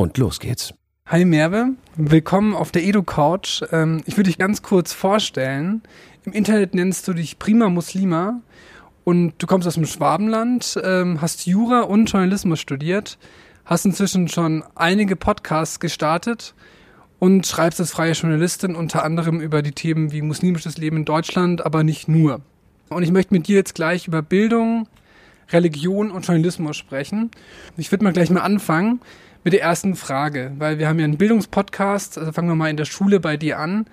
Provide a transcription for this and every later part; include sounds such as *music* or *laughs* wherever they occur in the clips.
Und los geht's. Hi Merve, willkommen auf der Edu-Couch. Ähm, ich würde dich ganz kurz vorstellen. Im Internet nennst du dich Prima Muslima und du kommst aus dem Schwabenland, ähm, hast Jura und Journalismus studiert, hast inzwischen schon einige Podcasts gestartet und schreibst als freie Journalistin unter anderem über die Themen wie muslimisches Leben in Deutschland, aber nicht nur. Und ich möchte mit dir jetzt gleich über Bildung, Religion und Journalismus sprechen. Ich würde mal gleich mal anfangen mit der ersten Frage, weil wir haben ja einen Bildungspodcast, also fangen wir mal in der Schule bei dir an.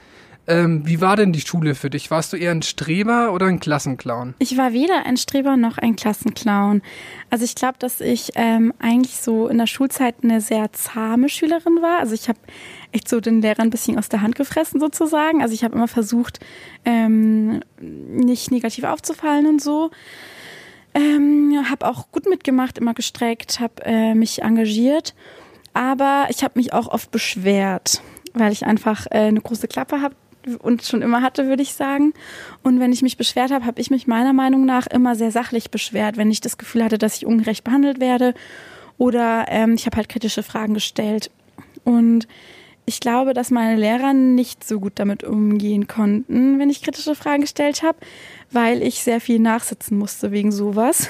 Ähm, wie war denn die Schule für dich? Warst du eher ein Streber oder ein Klassenclown? Ich war weder ein Streber noch ein Klassenclown. Also ich glaube, dass ich ähm, eigentlich so in der Schulzeit eine sehr zahme Schülerin war. Also ich habe echt so den Lehrer ein bisschen aus der Hand gefressen sozusagen. Also ich habe immer versucht, ähm, nicht negativ aufzufallen und so. Ähm, habe auch gut mitgemacht, immer gestreckt, habe äh, mich engagiert. Aber ich habe mich auch oft beschwert, weil ich einfach äh, eine große Klappe habe und schon immer hatte, würde ich sagen. Und wenn ich mich beschwert habe, habe ich mich meiner Meinung nach immer sehr sachlich beschwert, wenn ich das Gefühl hatte, dass ich ungerecht behandelt werde. Oder ähm, ich habe halt kritische Fragen gestellt. Und ich glaube, dass meine Lehrer nicht so gut damit umgehen konnten, wenn ich kritische Fragen gestellt habe, weil ich sehr viel nachsitzen musste wegen sowas.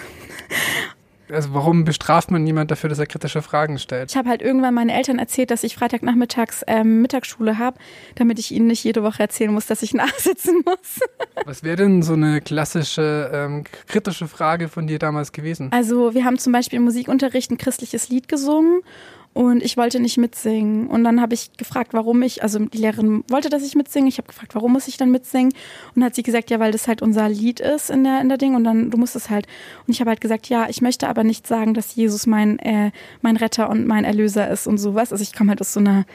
Also warum bestraft man jemand dafür, dass er kritische Fragen stellt? Ich habe halt irgendwann meinen Eltern erzählt, dass ich Freitagnachmittags ähm, Mittagsschule habe, damit ich ihnen nicht jede Woche erzählen muss, dass ich *laughs* nachsitzen muss. Was wäre denn so eine klassische ähm, kritische Frage von dir damals gewesen? Also wir haben zum Beispiel im Musikunterricht ein christliches Lied gesungen und ich wollte nicht mitsingen. Und dann habe ich gefragt, warum ich, also die Lehrerin wollte, dass ich mitsinge. Ich habe gefragt, warum muss ich dann mitsingen? Und hat sie gesagt, ja, weil das halt unser Lied ist in der, in der Ding. Und dann, du musst es halt. Und ich habe halt gesagt, ja, ich möchte aber nicht sagen, dass Jesus mein, äh, mein Retter und mein Erlöser ist und sowas. Also ich komme halt aus so einer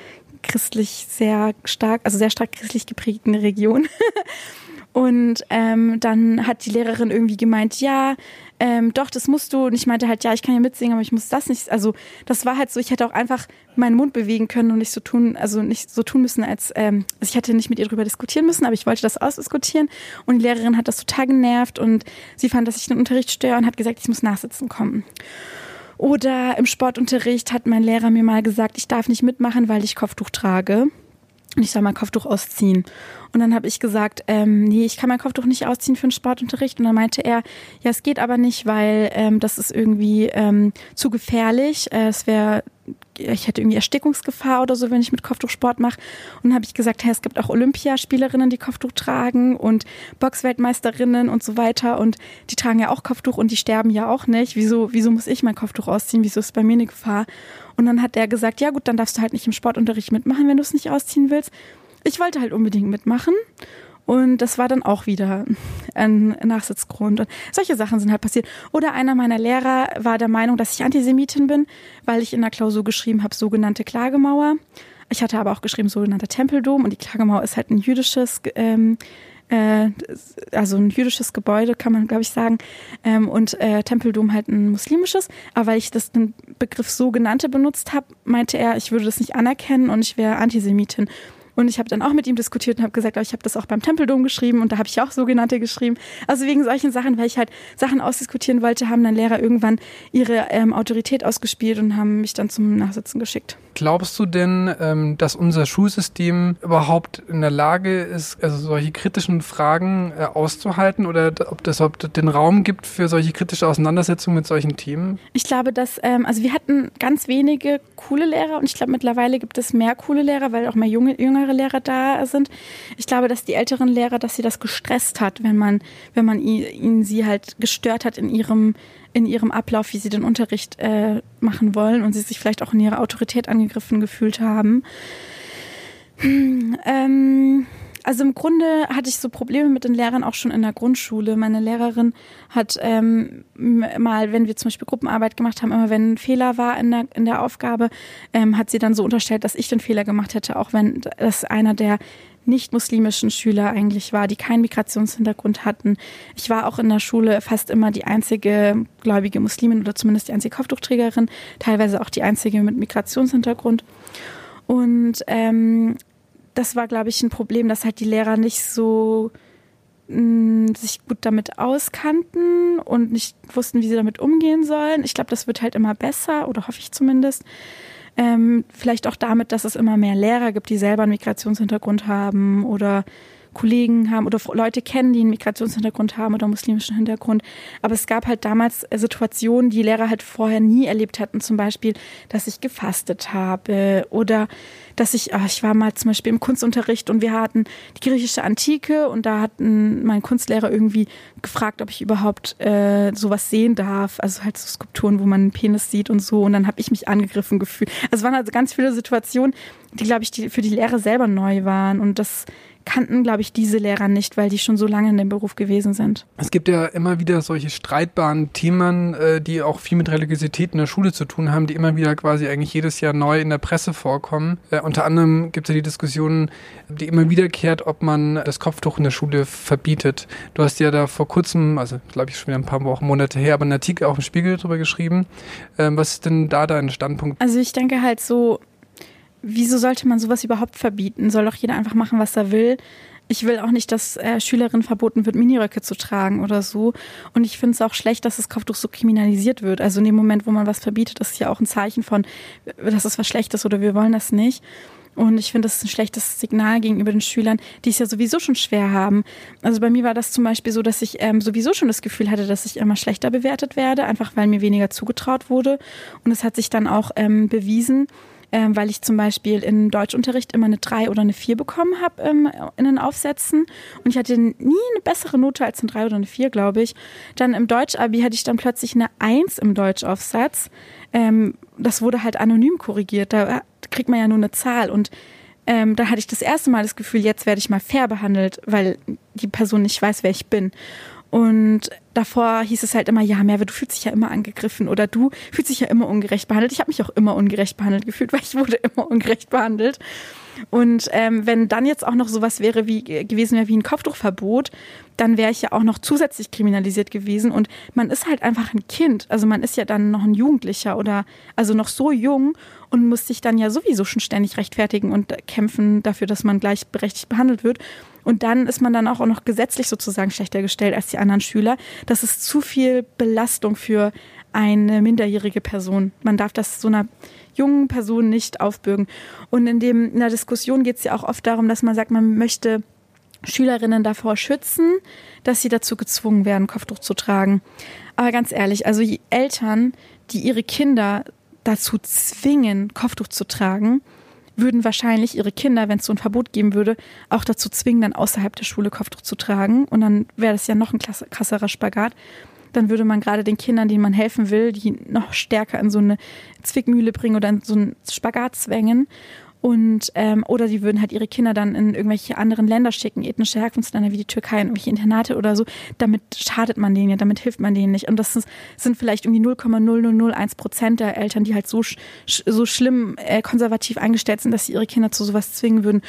christlich sehr stark, also sehr stark christlich geprägten Region. *laughs* Und ähm, dann hat die Lehrerin irgendwie gemeint, ja, ähm, doch, das musst du. Und ich meinte halt, ja, ich kann ja mitsingen, aber ich muss das nicht. Also das war halt so, ich hätte auch einfach meinen Mund bewegen können und nicht so tun, also nicht so tun müssen, als ähm, also ich hätte nicht mit ihr drüber diskutieren müssen, aber ich wollte das ausdiskutieren. Und die Lehrerin hat das total genervt und sie fand, dass ich den Unterricht störe und hat gesagt, ich muss nachsitzen kommen. Oder im Sportunterricht hat mein Lehrer mir mal gesagt, ich darf nicht mitmachen, weil ich Kopftuch trage. Und ich soll mein Kopftuch ausziehen. Und dann habe ich gesagt, ähm, nee, ich kann mein Kopftuch nicht ausziehen für einen Sportunterricht. Und dann meinte er, ja, es geht aber nicht, weil ähm, das ist irgendwie ähm, zu gefährlich. Äh, es wäre, ich hätte irgendwie Erstickungsgefahr oder so, wenn ich mit Kopftuch Sport mache. Und dann habe ich gesagt, hey, es gibt auch Olympiaspielerinnen, die Kopftuch tragen und Boxweltmeisterinnen und so weiter. Und die tragen ja auch Kopftuch und die sterben ja auch nicht. Wieso, wieso muss ich mein Kopftuch ausziehen? Wieso ist bei mir eine Gefahr? Und dann hat der gesagt, ja gut, dann darfst du halt nicht im Sportunterricht mitmachen, wenn du es nicht ausziehen willst ich wollte halt unbedingt mitmachen. Und das war dann auch wieder ein Nachsitzgrund. Und solche Sachen sind halt passiert. Oder einer meiner Lehrer war der Meinung, dass ich Antisemitin bin, weil ich in der Klausur geschrieben habe, sogenannte Klagemauer. Ich hatte aber auch geschrieben, sogenannter Tempeldom. Und die Klagemauer ist halt ein jüdisches, ähm, äh, also ein jüdisches Gebäude, kann man, glaube ich, sagen. Ähm, und äh, Tempeldom halt ein muslimisches. Aber weil ich das den Begriff sogenannte benutzt habe, meinte er, ich würde das nicht anerkennen und ich wäre Antisemitin. Und ich habe dann auch mit ihm diskutiert und habe gesagt, ich habe das auch beim Tempeldom geschrieben und da habe ich auch sogenannte geschrieben. Also wegen solchen Sachen, weil ich halt Sachen ausdiskutieren wollte, haben dann Lehrer irgendwann ihre ähm, Autorität ausgespielt und haben mich dann zum Nachsitzen geschickt. Glaubst du denn, ähm, dass unser Schulsystem überhaupt in der Lage ist, also solche kritischen Fragen äh, auszuhalten oder ob das überhaupt den Raum gibt für solche kritische Auseinandersetzungen mit solchen Themen? Ich glaube, dass, ähm, also wir hatten ganz wenige coole Lehrer und ich glaube mittlerweile gibt es mehr coole Lehrer, weil auch mehr junge, jüngere Lehrer da sind. Ich glaube, dass die älteren Lehrer, dass sie das gestresst hat, wenn man, wenn man ihnen sie halt gestört hat in ihrem in ihrem Ablauf, wie sie den Unterricht äh, machen wollen und sie sich vielleicht auch in ihrer Autorität angegriffen gefühlt haben. Hm, ähm, Also im Grunde hatte ich so Probleme mit den Lehrern auch schon in der Grundschule. Meine Lehrerin hat ähm, mal, wenn wir zum Beispiel Gruppenarbeit gemacht haben, immer wenn ein Fehler war in der, in der Aufgabe, ähm, hat sie dann so unterstellt, dass ich den Fehler gemacht hätte, auch wenn das einer der nicht-muslimischen Schüler eigentlich war, die keinen Migrationshintergrund hatten. Ich war auch in der Schule fast immer die einzige gläubige Muslimin oder zumindest die einzige Kopftuchträgerin, teilweise auch die einzige mit Migrationshintergrund. Und ähm, das war, glaube ich, ein Problem, dass halt die Lehrer nicht so mh, mm, sich gut damit auskannten und nicht wussten, wie sie damit umgehen sollen. Ich glaube, das wird halt immer besser, oder hoffe ich zumindest. Ähm, vielleicht auch damit, dass es immer mehr Lehrer gibt, die selber einen Migrationshintergrund haben oder Kollegen haben oder Leute kennen, die einen Migrationshintergrund haben oder muslimischen Hintergrund. Aber es gab halt damals Situationen, die Lehrer halt vorher nie erlebt hatten. Zum Beispiel, dass ich gefastet habe oder dass ich, ach, ich war mal zum Beispiel im Kunstunterricht und wir hatten die griechische Antike und da hat mein Kunstlehrer irgendwie gefragt, ob ich überhaupt äh, sowas sehen darf. Also halt so Skulpturen, wo man einen Penis sieht und so. Und dann habe ich mich angegriffen gefühlt. Also es waren also ganz viele Situationen, die, glaube ich, die für die Lehrer selber neu waren. Und das kannten, glaube ich, diese Lehrer nicht, weil die schon so lange in dem Beruf gewesen sind. Es gibt ja immer wieder solche streitbaren Themen, äh, die auch viel mit Religiosität in der Schule zu tun haben, die immer wieder quasi eigentlich jedes Jahr neu in der Presse vorkommen. Äh, unter anderem gibt es ja die Diskussion, die immer wiederkehrt, ob man das Kopftuch in der Schule verbietet. Du hast ja da vor kurzem, also glaube ich schon wieder ein paar Wochen, Monate her, aber einen Artikel auch im Spiegel darüber geschrieben. Ähm, was ist denn da dein Standpunkt? Also ich denke halt so, wieso sollte man sowas überhaupt verbieten? Soll doch jeder einfach machen, was er will. Ich will auch nicht, dass äh, Schülerinnen verboten wird, Miniröcke zu tragen oder so. Und ich finde es auch schlecht, dass das Kopftuch so kriminalisiert wird. Also in dem Moment, wo man was verbietet, ist ja auch ein Zeichen von, dass es was Schlechtes oder wir wollen das nicht. Und ich finde, das ist ein schlechtes Signal gegenüber den Schülern, die es ja sowieso schon schwer haben. Also bei mir war das zum Beispiel so, dass ich ähm, sowieso schon das Gefühl hatte, dass ich immer schlechter bewertet werde, einfach weil mir weniger zugetraut wurde. Und es hat sich dann auch ähm, bewiesen, ähm, weil ich zum Beispiel im Deutschunterricht immer eine 3 oder eine 4 bekommen habe ähm, in den Aufsätzen. Und ich hatte nie eine bessere Note als eine 3 oder eine 4, glaube ich. Dann im Deutsch-Abi hatte ich dann plötzlich eine 1 im Deutschaufsatz. Ähm, das wurde halt anonym korrigiert. Da kriegt man ja nur eine Zahl. Und ähm, da hatte ich das erste Mal das Gefühl, jetzt werde ich mal fair behandelt, weil die Person nicht weiß, wer ich bin. Und davor hieß es halt immer, ja, Merve, du fühlst dich ja immer angegriffen oder du fühlst dich ja immer ungerecht behandelt. Ich habe mich auch immer ungerecht behandelt gefühlt, weil ich wurde immer ungerecht behandelt. Und ähm, wenn dann jetzt auch noch sowas wäre wie gewesen wäre wie ein Kopftuchverbot, dann wäre ich ja auch noch zusätzlich kriminalisiert gewesen. Und man ist halt einfach ein Kind. Also man ist ja dann noch ein Jugendlicher oder also noch so jung und muss sich dann ja sowieso schon ständig rechtfertigen und kämpfen dafür, dass man gleichberechtigt behandelt wird. Und dann ist man dann auch noch gesetzlich sozusagen schlechter gestellt als die anderen Schüler. Das ist zu viel Belastung für eine minderjährige Person. Man darf das so einer jungen Person nicht aufbürgen. Und in, dem, in der Diskussion geht es ja auch oft darum, dass man sagt, man möchte Schülerinnen davor schützen, dass sie dazu gezwungen werden, Kopftuch zu tragen. Aber ganz ehrlich, also Eltern, die ihre Kinder dazu zwingen, Kopftuch zu tragen, würden wahrscheinlich ihre Kinder, wenn es so ein Verbot geben würde, auch dazu zwingen, dann außerhalb der Schule Kopftuch zu tragen. Und dann wäre das ja noch ein krasserer Spagat. Dann würde man gerade den Kindern, denen man helfen will, die noch stärker in so eine Zwickmühle bringen oder in so einen Spagat zwängen. Und ähm, oder die würden halt ihre Kinder dann in irgendwelche anderen Länder schicken, ethnische Herkunftsländer wie die Türkei, in irgendwelche Internate oder so. Damit schadet man denen ja, damit hilft man denen nicht. Und das ist, sind vielleicht irgendwie 0,0001 Prozent der Eltern, die halt so so schlimm äh, konservativ eingestellt sind, dass sie ihre Kinder zu sowas zwingen würden.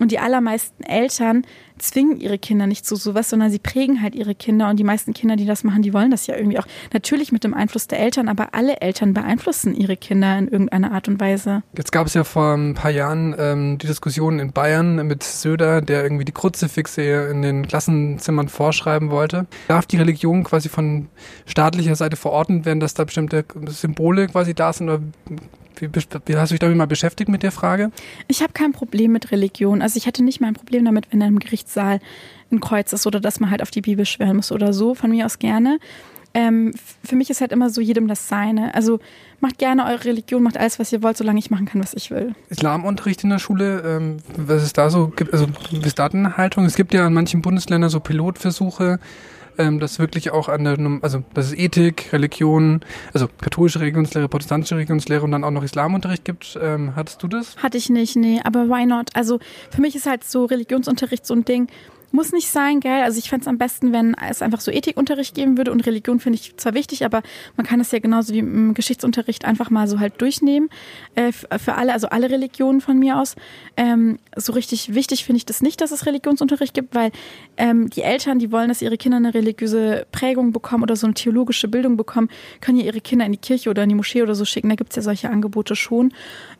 Und die allermeisten Eltern zwingen ihre Kinder nicht zu sowas, sondern sie prägen halt ihre Kinder. Und die meisten Kinder, die das machen, die wollen das ja irgendwie auch. Natürlich mit dem Einfluss der Eltern, aber alle Eltern beeinflussen ihre Kinder in irgendeiner Art und Weise. Jetzt gab es ja vor ein paar Jahren ähm, die Diskussion in Bayern mit Söder, der irgendwie die Kruzifixe in den Klassenzimmern vorschreiben wollte. Darf die Religion quasi von staatlicher Seite verordnet werden, dass da bestimmte Symbole quasi da sind? Oder wie, hast du dich damit mal beschäftigt mit der Frage? Ich habe kein Problem mit Religion. Also ich hätte nicht mal ein Problem damit, wenn in einem Gerichtssaal ein Kreuz ist oder dass man halt auf die Bibel schwören muss oder so. Von mir aus gerne. Ähm, für mich ist halt immer so jedem das Seine. Also macht gerne eure Religion, macht alles, was ihr wollt, solange ich machen kann, was ich will. Islamunterricht in der Schule, ähm, was ist da so? Also wie ist da eine Haltung? Es gibt ja in manchen Bundesländern so Pilotversuche, ähm, dass wirklich auch an der, also dass es Ethik, Religion, also katholische Religionslehre, protestantische Religionslehre und dann auch noch Islamunterricht gibt. Ähm, hattest du das? Hatte ich nicht, nee, aber why not? Also für mich ist halt so Religionsunterricht so ein Ding, muss nicht sein, gell? Also ich fände es am besten, wenn es einfach so Ethikunterricht geben würde und Religion finde ich zwar wichtig, aber man kann es ja genauso wie im Geschichtsunterricht einfach mal so halt durchnehmen. Äh, für alle, also alle Religionen von mir aus. Ähm, so richtig wichtig finde ich das nicht, dass es Religionsunterricht gibt, weil ähm, die Eltern, die wollen, dass ihre Kinder eine religiöse Prägung bekommen oder so eine theologische Bildung bekommen, können ja ihre Kinder in die Kirche oder in die Moschee oder so schicken. Da gibt es ja solche Angebote schon.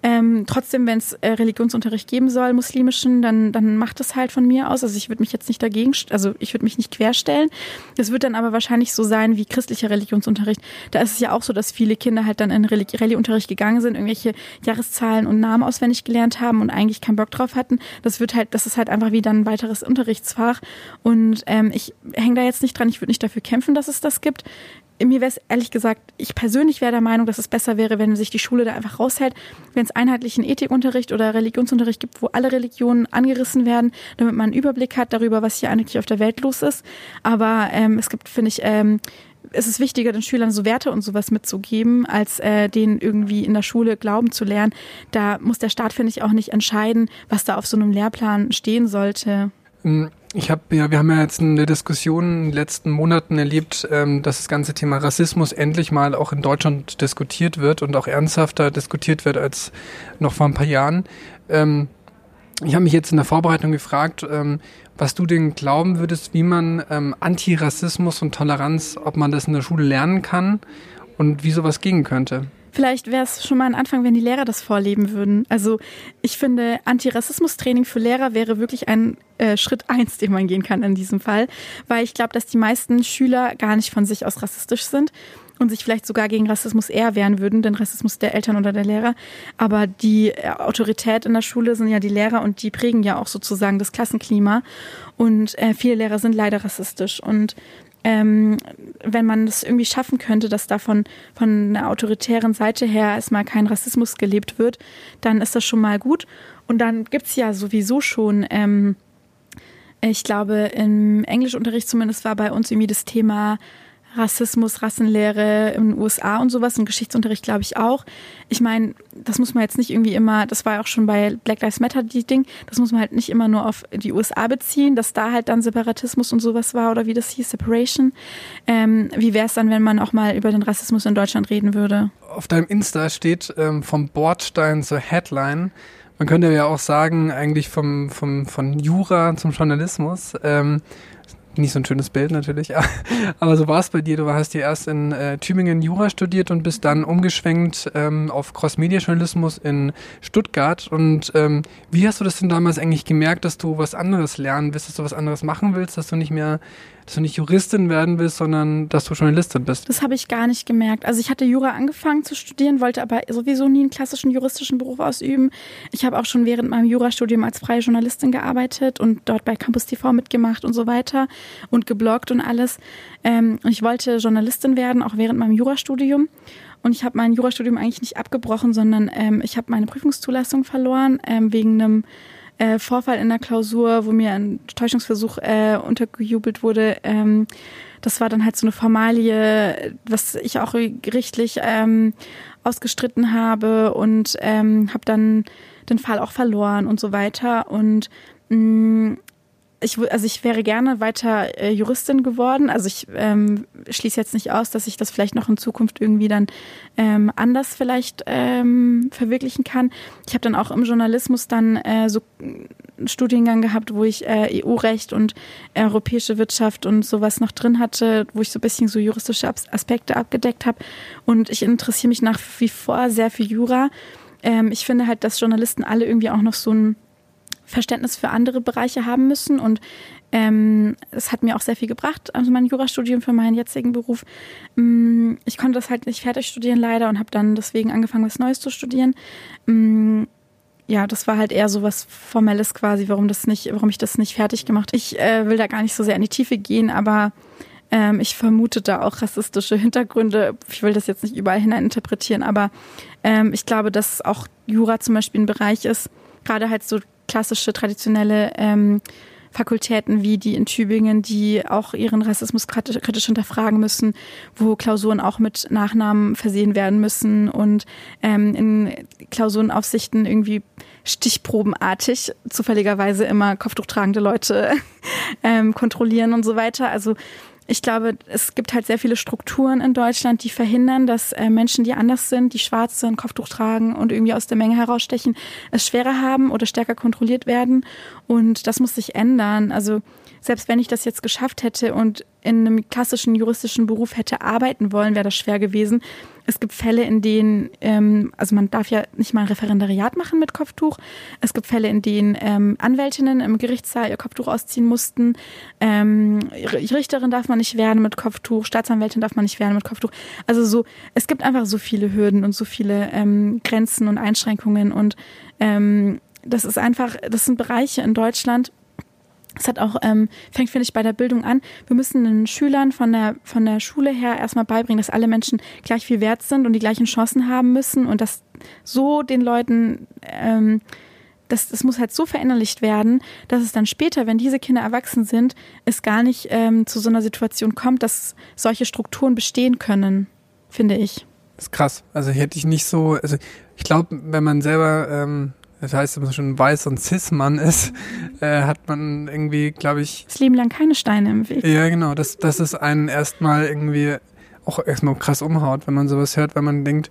Ähm, trotzdem, wenn es äh, Religionsunterricht geben soll, muslimischen, dann, dann macht es halt von mir aus. Also ich würde mich jetzt nicht dagegen, also ich würde mich nicht querstellen. Das wird dann aber wahrscheinlich so sein wie christlicher Religionsunterricht. Da ist es ja auch so, dass viele Kinder halt dann in Rallye-Unterricht gegangen sind, irgendwelche Jahreszahlen und Namen auswendig gelernt haben und eigentlich keinen Bock drauf hatten. Das wird halt, das ist halt einfach wie dann ein weiteres Unterrichtsfach. Und ähm, ich hänge da jetzt nicht dran, ich würde nicht dafür kämpfen, dass es das gibt mir wäre es ehrlich gesagt, ich persönlich wäre der Meinung, dass es besser wäre, wenn sich die Schule da einfach raushält, wenn es einheitlichen Ethikunterricht oder Religionsunterricht gibt, wo alle Religionen angerissen werden, damit man einen Überblick hat darüber, was hier eigentlich auf der Welt los ist. Aber ähm, es gibt, finde ich, ähm, es ist wichtiger, den Schülern so Werte und sowas mitzugeben, als äh, denen irgendwie in der Schule Glauben zu lernen. Da muss der Staat, finde ich, auch nicht entscheiden, was da auf so einem Lehrplan stehen sollte. Hm, ich habe ja, wir haben ja jetzt in der Diskussion in den letzten Monaten erlebt, ähm, dass das ganze Thema Rassismus endlich mal auch in Deutschland diskutiert wird und auch ernsthafter diskutiert wird als noch vor ein paar Jahren. Ähm, ich habe mich jetzt in der Vorbereitung gefragt, ähm, was du denn glauben würdest, wie man ähm, Antirassismus und Toleranz, ob man das in der Schule lernen kann und wie sowas gehen könnte. Vielleicht wäre es schon mal ein Anfang, wenn die Lehrer das vorleben würden. Also ich finde, Antirassismus-Training für Lehrer wäre wirklich ein äh, Schritt eins, den man gehen kann in diesem Fall, weil ich glaube, dass die meisten Schüler gar nicht von sich aus rassistisch sind und sich vielleicht sogar gegen Rassismus eher wehren würden, den Rassismus der Eltern oder der Lehrer. Aber die äh, Autorität in der Schule sind ja die Lehrer und die prägen ja auch sozusagen das Klassenklima. Und äh, viele Lehrer sind leider rassistisch. Und ähm, wenn man es irgendwie schaffen könnte, dass da von, einer autoritären Seite her erstmal kein Rassismus gelebt wird, dann ist das schon mal gut. Und dann gibt's ja sowieso schon, ähm, ich glaube, im Englischunterricht zumindest war bei uns irgendwie das Thema Rassismus, Rassenlehre in den USA und sowas, im Geschichtsunterricht glaube ich auch. Ich meine, das muss man jetzt nicht irgendwie immer, das war ja auch schon bei Black Lives Matter die Ding, das muss man halt nicht immer nur auf die USA beziehen, dass da halt dann Separatismus und sowas war oder wie das hieß, Separation. Ähm, wie wäre es dann, wenn man auch mal über den Rassismus in Deutschland reden würde? Auf deinem Insta steht ähm, vom Bordstein zur Headline. Man könnte ja auch sagen, eigentlich vom, vom, von Jura zum Journalismus. Ähm, nicht so ein schönes Bild natürlich, *laughs* aber so war es bei dir. Du hast ja erst in äh, Tübingen Jura studiert und bist dann umgeschwenkt ähm, auf Cross-Media-Journalismus in Stuttgart. Und ähm, wie hast du das denn damals eigentlich gemerkt, dass du was anderes lernen willst, dass du was anderes machen willst, dass du nicht mehr dass du nicht Juristin werden willst, sondern dass du Journalistin bist. Das habe ich gar nicht gemerkt. Also ich hatte Jura angefangen zu studieren, wollte aber sowieso nie einen klassischen juristischen Beruf ausüben. Ich habe auch schon während meinem Jurastudium als freie Journalistin gearbeitet und dort bei Campus TV mitgemacht und so weiter und gebloggt und alles. Ähm, ich wollte Journalistin werden, auch während meinem Jurastudium. Und ich habe mein Jurastudium eigentlich nicht abgebrochen, sondern ähm, ich habe meine Prüfungszulassung verloren ähm, wegen einem äh, Vorfall in der Klausur, wo mir ein Täuschungsversuch äh, untergejubelt wurde. Ähm, das war dann halt so eine Formalie, was ich auch gerichtlich ähm, ausgestritten habe und ähm, habe dann den Fall auch verloren und so weiter. Und mh, mm, ich, also ich wäre gerne weiter äh, Juristin geworden. Also ich ähm, schließe jetzt nicht aus, dass ich das vielleicht noch in Zukunft irgendwie dann ähm, anders vielleicht ähm, verwirklichen kann. Ich habe dann auch im Journalismus dann äh, so einen Studiengang gehabt, wo ich äh, EU-Recht und europäische Wirtschaft und sowas noch drin hatte, wo ich so ein bisschen so juristische Aspekte abgedeckt habe. Und ich interessiere mich nach wie vor sehr für Jura. Ähm, ich finde halt, dass Journalisten alle irgendwie auch noch so ein Verständnis für andere Bereiche haben müssen. Und ähm, es hat mir auch sehr viel gebracht, also mein Jurastudium für meinen jetzigen Beruf. Ähm, ich konnte das halt nicht fertig studieren leider und habe dann deswegen angefangen, was Neues zu studieren. Ähm, ja, das war halt eher so was Formelles quasi, warum das nicht, warum ich das nicht fertig gemacht. Ich äh, will da gar nicht so sehr in die Tiefe gehen, aber ähm, ich vermute da auch rassistische Hintergründe. Ich will das jetzt nicht überall hinein interpretieren, aber ähm, ich glaube, dass auch Jura zum Beispiel ein Bereich ist, gerade halt so klassische, traditionelle ähm, Fakultäten wie die in Tübingen, die auch ihren Rassismus kritisch hinterfragen müssen, wo Klausuren auch mit Nachnamen versehen werden müssen und ähm, in Klausurenaufsichten irgendwie stichprobenartig zufälligerweise immer kopftuchtragende Leute *laughs* ähm, kontrollieren und so weiter. Also ich glaube, es gibt halt sehr viele Strukturen in Deutschland, die verhindern, dass äh, Menschen, die anders sind, die schwarz sind, Kopftuch tragen und irgendwie aus der Menge herausstechen, es schwerer haben oder stärker kontrolliert werden. Und das muss sich ändern. Also selbst wenn ich das jetzt geschafft hätte und in einem klassischen juristischen Beruf hätte arbeiten wollen, wäre das schwer gewesen. Es gibt Fälle, in denen, ähm, also man darf ja nicht mal ein Referendariat machen mit Kopftuch. Es gibt Fälle, in denen ähm, Anwältinnen im Gerichtssaal ihr Kopftuch ausziehen mussten. Ähm, Richterin darf man nicht werden mit Kopftuch, Staatsanwältin darf man nicht werden mit Kopftuch. Also so, es gibt einfach so viele Hürden und so viele ähm, Grenzen und Einschränkungen und ähm, das ist einfach, das sind Bereiche in Deutschland, es hat auch, ähm, fängt, finde ich, bei der Bildung an. Wir müssen den Schülern von der, von der Schule her erstmal beibringen, dass alle Menschen gleich viel wert sind und die gleichen Chancen haben müssen und dass so den Leuten, ähm, das, das muss halt so verinnerlicht werden, dass es dann später, wenn diese Kinder erwachsen sind, es gar nicht ähm, zu so einer Situation kommt, dass solche Strukturen bestehen können, finde ich. Das ist krass. Also hätte ich nicht so, also ich glaube, wenn man selber ähm, das heißt, wenn man schon weiß und Cis-Mann ist, äh, hat man irgendwie, glaube ich. Das Leben lang keine Steine im Weg. Ja, genau. Das, das ist einen erstmal irgendwie auch erstmal krass umhaut, wenn man sowas hört, wenn man denkt,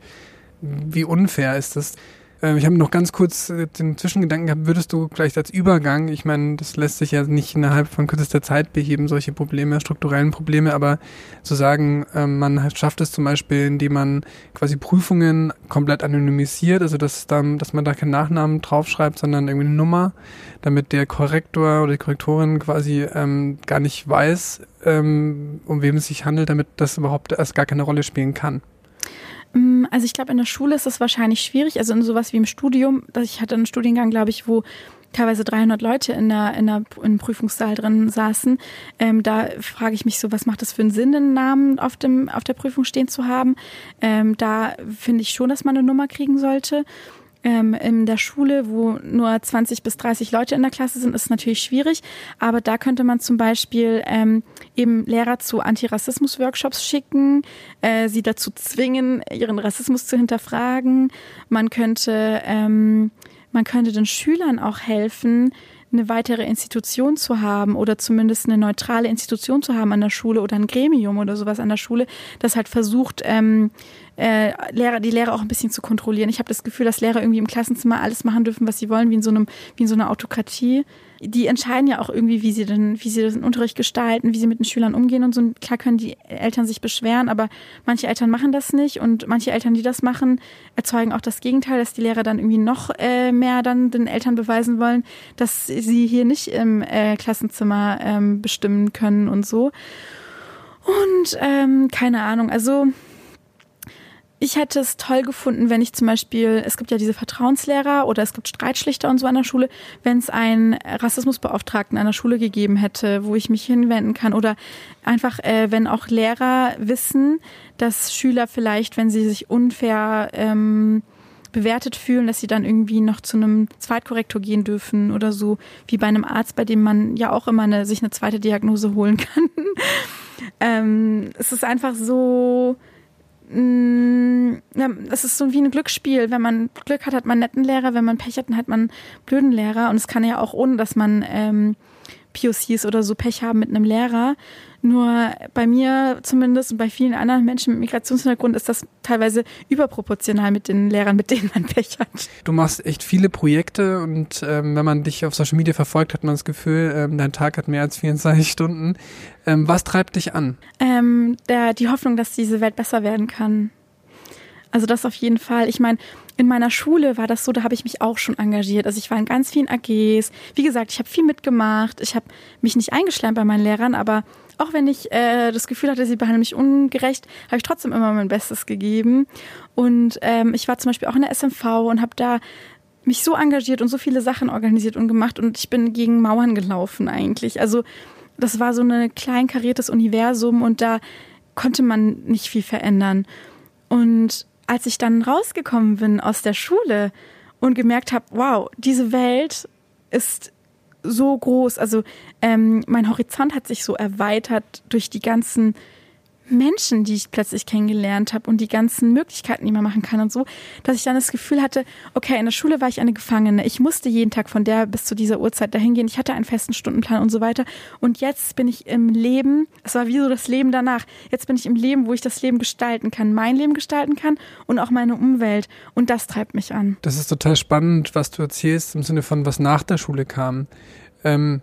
wie unfair ist das. Ähm, ich habe noch ganz kurz äh, den Zwischengedanken gehabt, würdest du vielleicht als Übergang, ich meine, das lässt sich ja nicht innerhalb von kürzester Zeit beheben, solche Probleme, strukturellen Probleme, aber zu sagen, ähm, man schafft es zum Beispiel, indem man quasi Prüfungen komplett anonymisiert, also dass, dann, dass man da keinen Nachnamen draufschreibt, sondern irgendwie eine Nummer, damit der Korrektor oder die Korrektorin quasi ähm, gar nicht weiß, ähm, um wem es sich handelt, damit das überhaupt erst gar keine Rolle spielen kann. Mm, also ich glaube, in der Schule ist es wahrscheinlich schwierig. Also in sowas wie im Studium. Ich hatte einen Studiengang, glaube ich, wo teilweise 300 Leute in der, in der im Prüfungssaal drin saßen. Ähm, da frage ich mich so, was macht das für einen Sinn, einen Namen auf dem auf der Prüfung stehen zu haben? Ähm, da finde ich schon, dass man eine Nummer kriegen sollte ähm, in der Schule, wo nur 20 bis 30 Leute in der Klasse sind, ist natürlich schwierig. Aber da könnte man zum Beispiel ähm, eben Lehrer zu Antirassismus-Workshops schicken, äh, sie dazu zwingen, ihren Rassismus zu hinterfragen. Man könnte, ähm, man könnte den Schülern auch helfen, eine weitere Institution zu haben oder zumindest eine neutrale Institution zu haben an der Schule oder ein Gremium oder sowas an der Schule, das halt versucht, ähm, äh, Lehrer, die Lehrer auch ein bisschen zu kontrollieren. Ich habe das Gefühl, dass Lehrer irgendwie im Klassenzimmer alles machen dürfen, was sie wollen, wie in so einem, wie in so einer Autokratie. Die entscheiden ja auch irgendwie, wie sie den, wie sie den Unterricht gestalten, wie sie mit den Schülern umgehen und so. Klar können die Eltern sich beschweren, aber manche Eltern machen das nicht und manche Eltern, die das machen, erzeugen auch das Gegenteil, dass die Lehrer dann irgendwie noch äh, mehr dann den Eltern beweisen wollen, dass sie hier nicht im äh, Klassenzimmer ähm, bestimmen können und so. Und ähm, keine Ahnung, also ich hätte es toll gefunden, wenn ich zum Beispiel, es gibt ja diese Vertrauenslehrer oder es gibt Streitschlichter und so an der Schule, wenn es einen Rassismusbeauftragten an der Schule gegeben hätte, wo ich mich hinwenden kann oder einfach, äh, wenn auch Lehrer wissen, dass Schüler vielleicht, wenn sie sich unfair ähm, bewertet fühlen, dass sie dann irgendwie noch zu einem Zweitkorrektor gehen dürfen oder so, wie bei einem Arzt, bei dem man ja auch immer eine, sich eine zweite Diagnose holen kann. *laughs* ähm, es ist einfach so, es ist so wie ein Glücksspiel. Wenn man Glück hat, hat man netten Lehrer. Wenn man Pech hat, dann hat man blöden Lehrer. Und es kann ja auch ohne, dass man ähm, POCs oder so Pech haben mit einem Lehrer. Nur bei mir zumindest und bei vielen anderen Menschen mit Migrationshintergrund ist das teilweise überproportional mit den Lehrern, mit denen man Pech hat. Du machst echt viele Projekte und ähm, wenn man dich auf Social Media verfolgt, hat man das Gefühl, ähm, dein Tag hat mehr als 24 *laughs* Stunden. Ähm, was treibt dich an? Ähm, der, die Hoffnung, dass diese Welt besser werden kann. Also das auf jeden Fall. Ich meine, in meiner Schule war das so, da habe ich mich auch schon engagiert. Also ich war in ganz vielen AGs. Wie gesagt, ich habe viel mitgemacht. Ich habe mich nicht eingeschleimt bei meinen Lehrern, aber auch wenn ich äh, das Gefühl hatte, sie behandeln mich ungerecht, habe ich trotzdem immer mein Bestes gegeben. Und ähm, ich war zum Beispiel auch in der SMV und habe da mich so engagiert und so viele Sachen organisiert und gemacht und ich bin gegen Mauern gelaufen eigentlich. Also das war so ein kleinkariertes Universum und da konnte man nicht viel verändern. Und als ich dann rausgekommen bin aus der Schule und gemerkt habe, wow, diese Welt ist so groß. Also ähm, mein Horizont hat sich so erweitert durch die ganzen Menschen, die ich plötzlich kennengelernt habe und die ganzen Möglichkeiten, die man machen kann und so, dass ich dann das Gefühl hatte, okay, in der Schule war ich eine Gefangene. Ich musste jeden Tag von der bis zu dieser Uhrzeit dahin gehen. Ich hatte einen festen Stundenplan und so weiter. Und jetzt bin ich im Leben, es war wie so das Leben danach. Jetzt bin ich im Leben, wo ich das Leben gestalten kann, mein Leben gestalten kann und auch meine Umwelt. Und das treibt mich an. Das ist total spannend, was du erzählst im Sinne von, was nach der Schule kam. Ähm,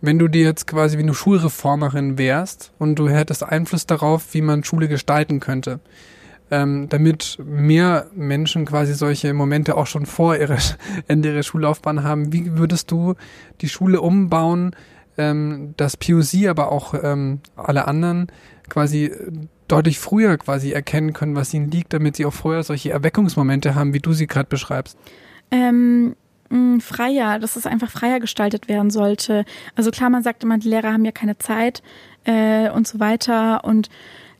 wenn du dir jetzt quasi wie eine Schulreformerin wärst und du hättest Einfluss darauf, wie man Schule gestalten könnte, ähm, damit mehr Menschen quasi solche Momente auch schon vor ihrer, *laughs* Ende ihrer Schullaufbahn haben, wie würdest du die Schule umbauen, ähm, dass POC, aber auch ähm, alle anderen quasi deutlich früher quasi erkennen können, was ihnen liegt, damit sie auch vorher solche Erweckungsmomente haben, wie du sie gerade beschreibst? Ähm, mh, freier, dass es einfach freier gestaltet werden sollte. Also klar, man sagt immer, die Lehrer haben ja keine Zeit äh, und so weiter und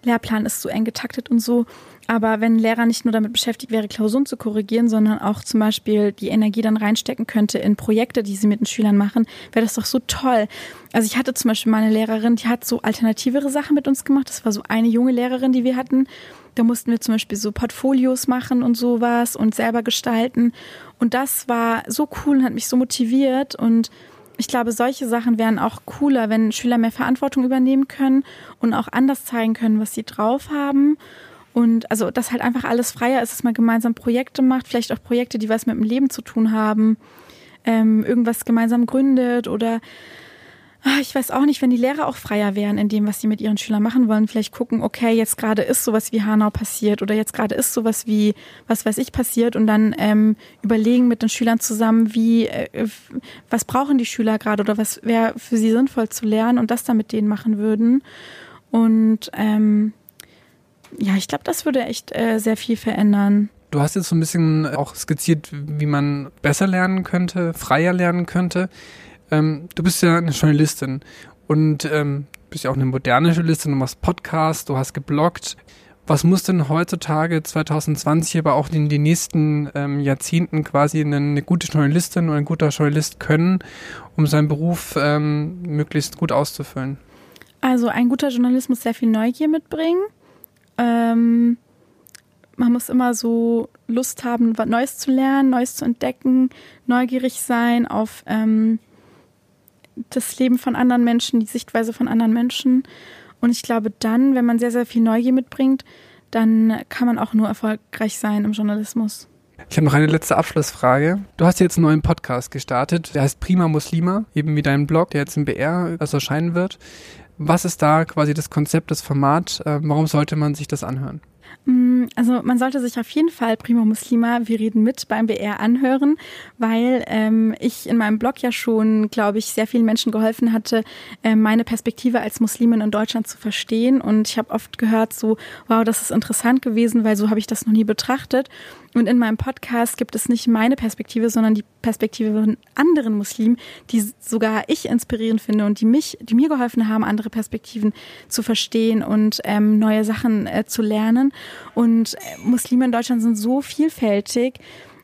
Lehrplan ist so eng getaktet und so. Aber wenn ein Lehrer nicht nur damit beschäftigt wäre, Klausuren zu korrigieren, sondern auch zum Beispiel die Energie dann reinstecken könnte in Projekte, die sie mit den Schülern machen, wäre das doch so toll. Also ich hatte zum Beispiel meine Lehrerin, die hat so alternativere Sachen mit uns gemacht. Das war so eine junge Lehrerin, die wir hatten. Da mussten wir zum Beispiel so Portfolios machen und sowas und selber gestalten. Und das war so cool und hat mich so motiviert. Und ich glaube, solche Sachen wären auch cooler, wenn Schüler mehr Verantwortung übernehmen können und auch anders zeigen können, was sie drauf haben. Und also, dass halt einfach alles freier ist, dass man gemeinsam Projekte macht, vielleicht auch Projekte, die was mit dem Leben zu tun haben, ähm, irgendwas gemeinsam gründet oder ich weiß auch nicht, wenn die Lehrer auch freier wären in dem, was sie mit ihren Schülern machen wollen, vielleicht gucken, okay, jetzt gerade ist sowas wie Hanau passiert oder jetzt gerade ist sowas wie, was weiß ich, passiert und dann ähm, überlegen mit den Schülern zusammen, wie, äh, was brauchen die Schüler gerade oder was wäre für sie sinnvoll zu lernen und das dann mit denen machen würden. Und ähm, ja, ich glaube, das würde echt äh, sehr viel verändern. Du hast jetzt so ein bisschen auch skizziert, wie man besser lernen könnte, freier lernen könnte. Ähm, du bist ja eine Journalistin und ähm, bist ja auch eine moderne Journalistin, du machst Podcasts, du hast gebloggt. Was muss denn heutzutage 2020, aber auch in den nächsten ähm, Jahrzehnten quasi eine, eine, gute Journalistin oder ein guter Journalist können, um seinen Beruf ähm, möglichst gut auszufüllen? Also ein guter Journalist muss sehr viel Neugier mitbringen. Ähm, man muss immer so Lust haben, was Neues zu lernen, Neues zu entdecken, neugierig sein auf ähm, das Leben von anderen Menschen, die Sichtweise von anderen Menschen. Und ich glaube, dann, wenn man sehr, sehr viel Neugier mitbringt, dann kann man auch nur erfolgreich sein im Journalismus. Ich habe noch eine letzte Abschlussfrage. Du hast jetzt einen neuen Podcast gestartet, der heißt Prima Muslima, eben wie dein Blog, der jetzt im BR also erscheinen wird. Was ist da quasi das Konzept, das Format? Äh, warum sollte man sich das anhören? Mm, also man sollte sich auf jeden Fall Prima Muslima, wir reden mit beim BR anhören, weil ähm, ich in meinem Blog ja schon, glaube ich, sehr vielen Menschen geholfen hatte, äh, meine Perspektive als Muslimin in Deutschland zu verstehen. Und ich habe oft gehört, so, wow, das ist interessant gewesen, weil so habe ich das noch nie betrachtet. Und in meinem Podcast gibt es nicht meine Perspektive, sondern die Perspektive von anderen Muslimen, die sogar ich inspirierend finde und die mich, die mir geholfen haben, andere Perspektiven zu verstehen und ähm, neue Sachen äh, zu lernen. Und äh, Muslime in Deutschland sind so vielfältig.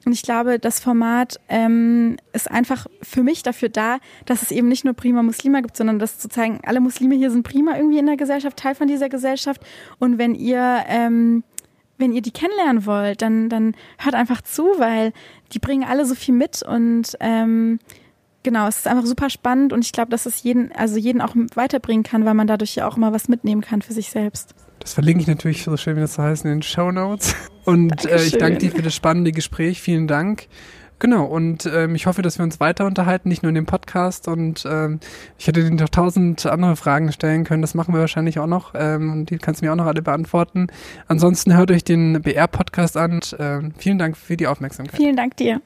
Und ich glaube, das Format ähm, ist einfach für mich dafür da, dass es eben nicht nur prima Muslime gibt, sondern das zu zeigen, alle Muslime hier sind prima irgendwie in der Gesellschaft, Teil von dieser Gesellschaft. Und wenn ihr ähm, wenn ihr die kennenlernen wollt, dann, dann hört einfach zu, weil die bringen alle so viel mit und ähm, genau, es ist einfach super spannend und ich glaube, dass es jeden, also jeden auch weiterbringen kann, weil man dadurch ja auch immer was mitnehmen kann für sich selbst. Das verlinke ich natürlich so schön, wie das heißt, in den Show Notes. Und äh, ich danke dir für das spannende Gespräch. Vielen Dank. Genau, und ähm, ich hoffe, dass wir uns weiter unterhalten, nicht nur in dem Podcast. Und ähm, ich hätte dir noch tausend andere Fragen stellen können. Das machen wir wahrscheinlich auch noch. Ähm, und die kannst du mir auch noch alle beantworten. Ansonsten hört euch den BR-Podcast an. Und, äh, vielen Dank für die Aufmerksamkeit. Vielen Dank dir.